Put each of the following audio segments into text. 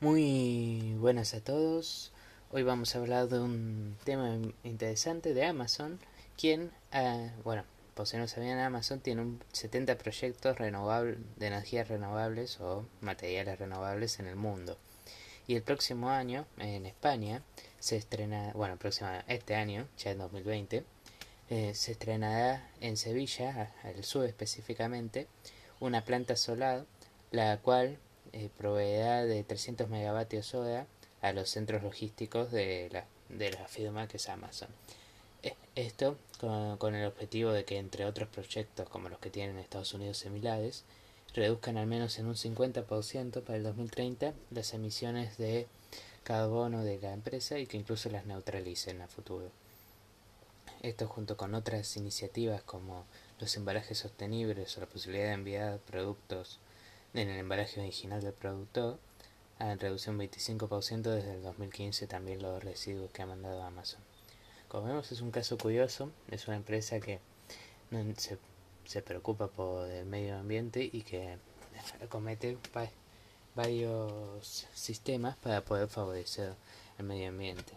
Muy buenas a todos. Hoy vamos a hablar de un tema interesante de Amazon, quien, eh, bueno, por si no sabían, Amazon tiene un 70 proyectos renovables de energías renovables o materiales renovables en el mundo. Y el próximo año, en España, se estrena, bueno, próximo, este año, ya en 2020, eh, se estrenará en Sevilla, al sur específicamente, una planta solar, la cual eh, proveerá de 300 megavatios hora a los centros logísticos de la, de la firma que es Amazon. E, esto con, el objetivo de que entre otros proyectos como los que tienen Estados Unidos similares, reduzcan al menos en un 50% para el 2030 las emisiones de carbono de la empresa y que incluso las neutralicen a futuro. Esto junto con otras iniciativas como los embalajes sostenibles o la posibilidad de enviar productos en el embalaje original del productor, han reducido un 25% desde el 2015 también los residuos que ha mandado Amazon. Como vemos es un caso curioso, es una empresa que se, se preocupa por el medio ambiente y que comete varios sistemas para poder favorecer el medio ambiente.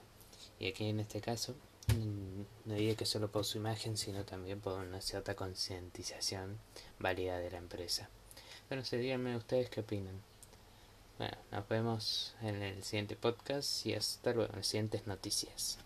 Y aquí en este caso mm, no diría que solo por su imagen, sino también por una cierta concientización válida de la empresa. Bueno, sé, díganme ustedes qué opinan. Bueno, nos vemos en el siguiente podcast y hasta luego en las siguientes noticias.